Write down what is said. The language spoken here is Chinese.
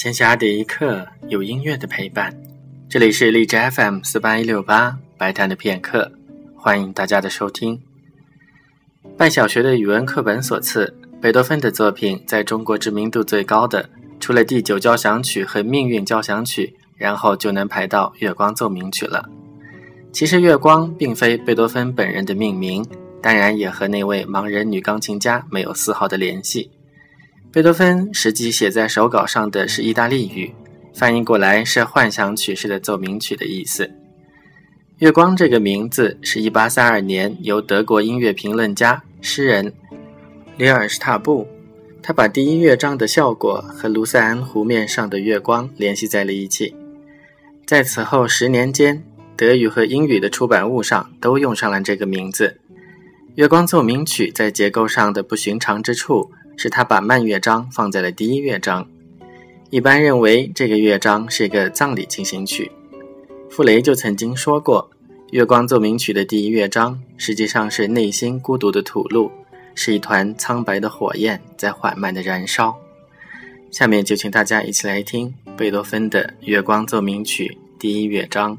闲暇的一刻，有音乐的陪伴。这里是荔枝 FM 四八一六八白谈的片刻，欢迎大家的收听。拜小学的语文课本所赐，贝多芬的作品在中国知名度最高的，除了第九交响曲和命运交响曲，然后就能排到月光奏鸣曲了。其实，月光并非贝多芬本人的命名，当然也和那位盲人女钢琴家没有丝毫的联系。贝多芬实际写在手稿上的是意大利语，翻译过来是幻想曲式的奏鸣曲的意思。月光这个名字是一八三二年由德国音乐评论家、诗人里尔施塔布，他把第一乐章的效果和卢塞恩湖面上的月光联系在了一起。在此后十年间，德语和英语的出版物上都用上了这个名字。月光奏鸣曲在结构上的不寻常之处。是他把慢乐章放在了第一乐章，一般认为这个乐章是一个葬礼进行曲。傅雷就曾经说过，《月光奏鸣曲》的第一乐章实际上是内心孤独的吐露，是一团苍白的火焰在缓慢的燃烧。下面就请大家一起来听贝多芬的《月光奏鸣曲》第一乐章。